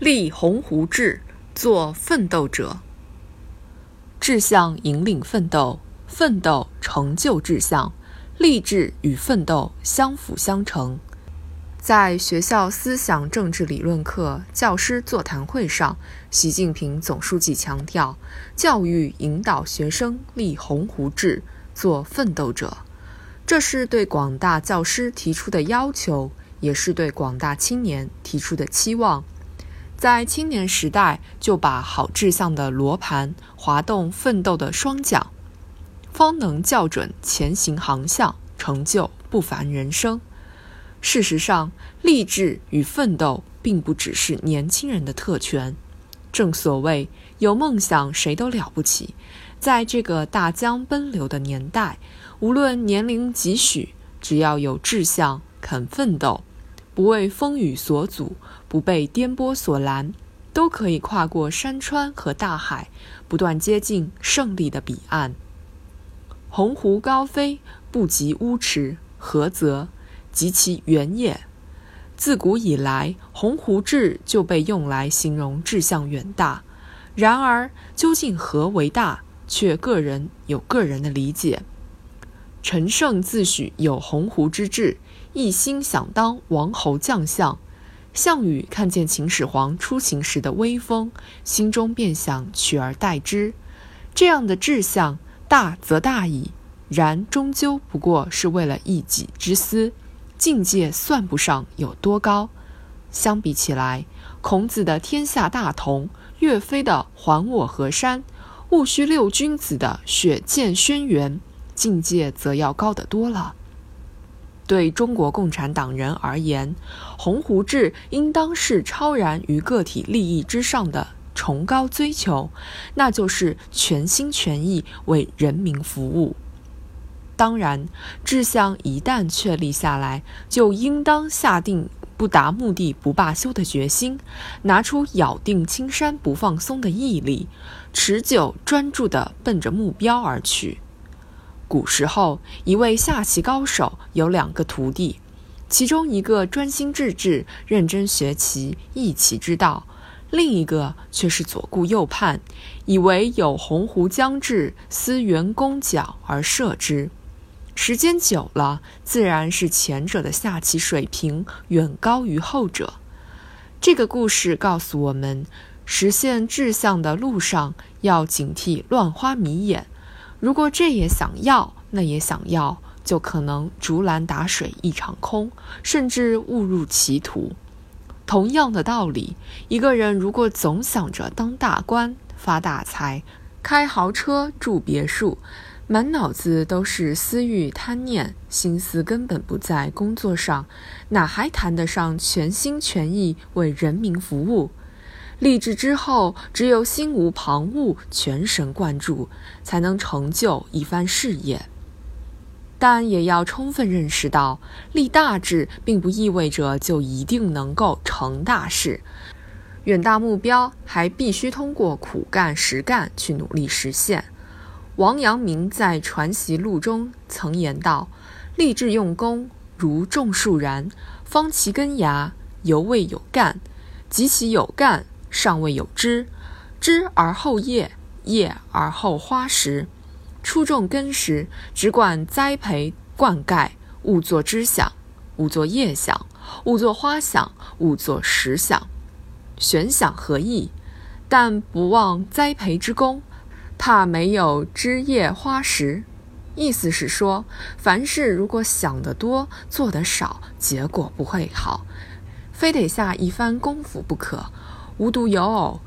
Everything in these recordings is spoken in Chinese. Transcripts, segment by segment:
立鸿鹄志，做奋斗者。志向引领奋斗，奋斗成就志向，励志与奋斗相辅相成。在学校思想政治理论课教师座谈会上，习近平总书记强调，教育引导学生立鸿鹄志，做奋斗者。这是对广大教师提出的要求，也是对广大青年提出的期望。在青年时代，就把好志向的罗盘滑动奋斗的双桨，方能校准前行航向，成就不凡人生。事实上，励志与奋斗并不只是年轻人的特权。正所谓“有梦想谁都了不起”。在这个大江奔流的年代，无论年龄几许，只要有志向，肯奋斗。不为风雨所阻，不被颠簸所拦，都可以跨过山川和大海，不断接近胜利的彼岸。鸿鹄高飞，不及乌池，何则？及其远也。自古以来，鸿鹄志就被用来形容志向远大。然而，究竟何为大，却个人有个人的理解。陈胜自诩有鸿鹄之志。一心想当王侯将相，项羽看见秦始皇出行时的威风，心中便想取而代之。这样的志向，大则大矣，然终究不过是为了一己之私，境界算不上有多高。相比起来，孔子的天下大同，岳飞的还我河山，戊戌六君子的血溅轩辕，境界则要高得多了。对中国共产党人而言，鸿鹄志应当是超然于个体利益之上的崇高追求，那就是全心全意为人民服务。当然，志向一旦确立下来，就应当下定不达目的不罢休的决心，拿出咬定青山不放松的毅力，持久专注地奔着目标而去。古时候，一位下棋高手有两个徒弟，其中一个专心致志、认真学棋、弈棋之道，另一个却是左顾右盼，以为有鸿鹄将至，思援弓角而射之。时间久了，自然是前者的下棋水平远高于后者。这个故事告诉我们，实现志向的路上要警惕乱花迷眼。如果这也想要，那也想要，就可能竹篮打水一场空，甚至误入歧途。同样的道理，一个人如果总想着当大官、发大财、开豪车、住别墅，满脑子都是私欲贪念，心思根本不在工作上，哪还谈得上全心全意为人民服务？立志之后，只有心无旁骛、全神贯注，才能成就一番事业。但也要充分认识到，立大志并不意味着就一定能够成大事。远大目标还必须通过苦干实干去努力实现。王阳明在《传习录》中曾言道：“立志用功，如种树然，方其根芽，犹未有干；及其有干。”尚未有枝，枝而后叶，叶而后花实。初种根时，只管栽培灌溉，勿作枝想，勿作叶想，勿作花想，勿作实想。玄想何意？但不忘栽培之功，怕没有枝叶花实。意思是说，凡事如果想得多，做得少，结果不会好，非得下一番功夫不可。无独有偶，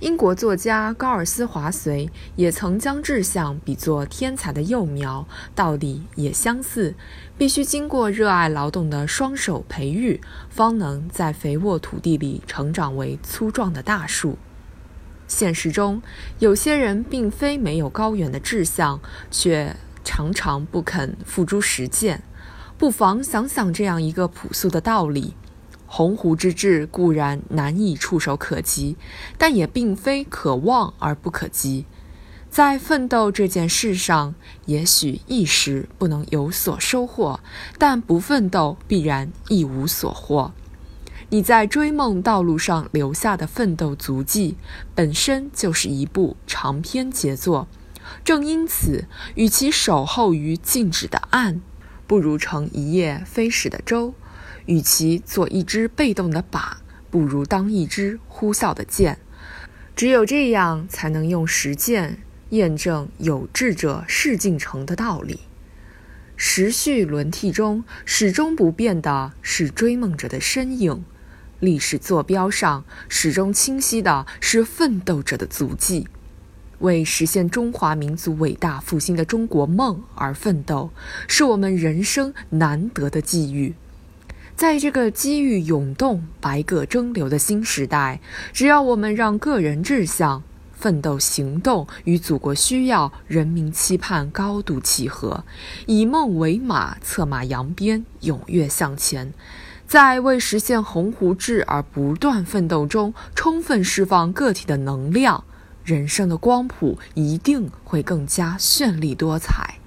英国作家高尔斯华绥也曾将志向比作天才的幼苗，道理也相似，必须经过热爱劳动的双手培育，方能在肥沃土地里成长为粗壮的大树。现实中，有些人并非没有高远的志向，却常常不肯付诸实践。不妨想想这样一个朴素的道理。鸿鹄之志固然难以触手可及，但也并非可望而不可及。在奋斗这件事上，也许一时不能有所收获，但不奋斗必然一无所获。你在追梦道路上留下的奋斗足迹，本身就是一部长篇杰作。正因此，与其守候于静止的岸，不如乘一叶飞驶的舟；与其做一只被动的靶，不如当一支呼啸的箭。只有这样，才能用实践验证“有志者事竟成”的道理。时序轮替中，始终不变的是追梦者的身影；历史坐标上，始终清晰的是奋斗者的足迹。为实现中华民族伟大复兴的中国梦而奋斗，是我们人生难得的机遇。在这个机遇涌动、百舸争流的新时代，只要我们让个人志向。奋斗行动与祖国需要、人民期盼高度契合，以梦为马，策马扬鞭，踊跃向前，在为实现鸿鹄志而不断奋斗中，充分释放个体的能量，人生的光谱一定会更加绚丽多彩。